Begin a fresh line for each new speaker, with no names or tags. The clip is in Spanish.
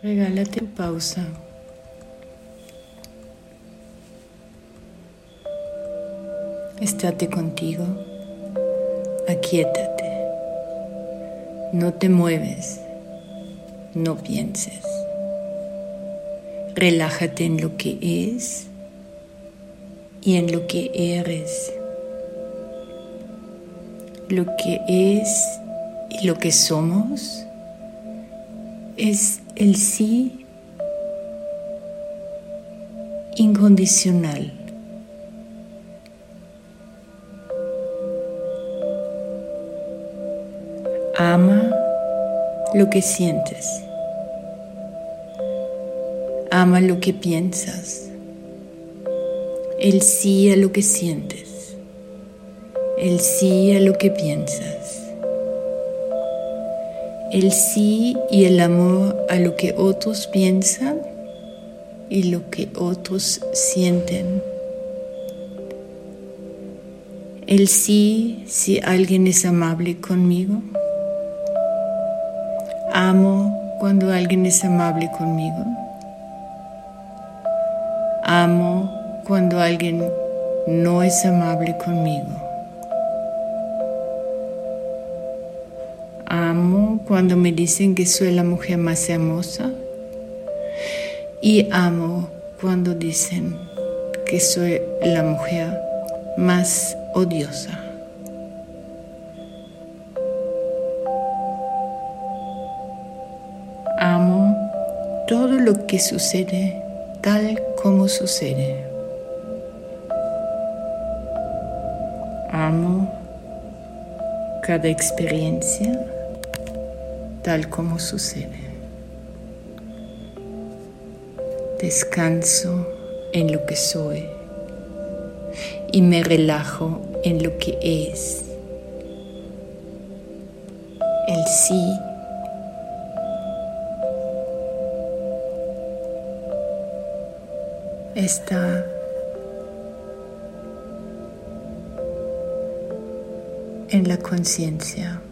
Regálate pausa. Estate contigo. Aquietate. No te mueves. No pienses. Relájate en lo que es y en lo que eres. Lo que es y lo que somos es el sí incondicional. Ama lo que sientes. Ama lo que piensas. El sí a lo que sientes. El sí a lo que piensas el sí y el amor a lo que otros piensan y lo que otros sienten. El sí si alguien es amable conmigo. Amo cuando alguien es amable conmigo. Amo cuando alguien no es amable conmigo. Amo cuando me dicen que soy la mujer más hermosa. Y amo cuando dicen que soy la mujer más odiosa. Amo todo lo que sucede tal como sucede. Amo cada experiencia tal como sucede. Descanso en lo que soy y me relajo en lo que es. El sí está en la conciencia.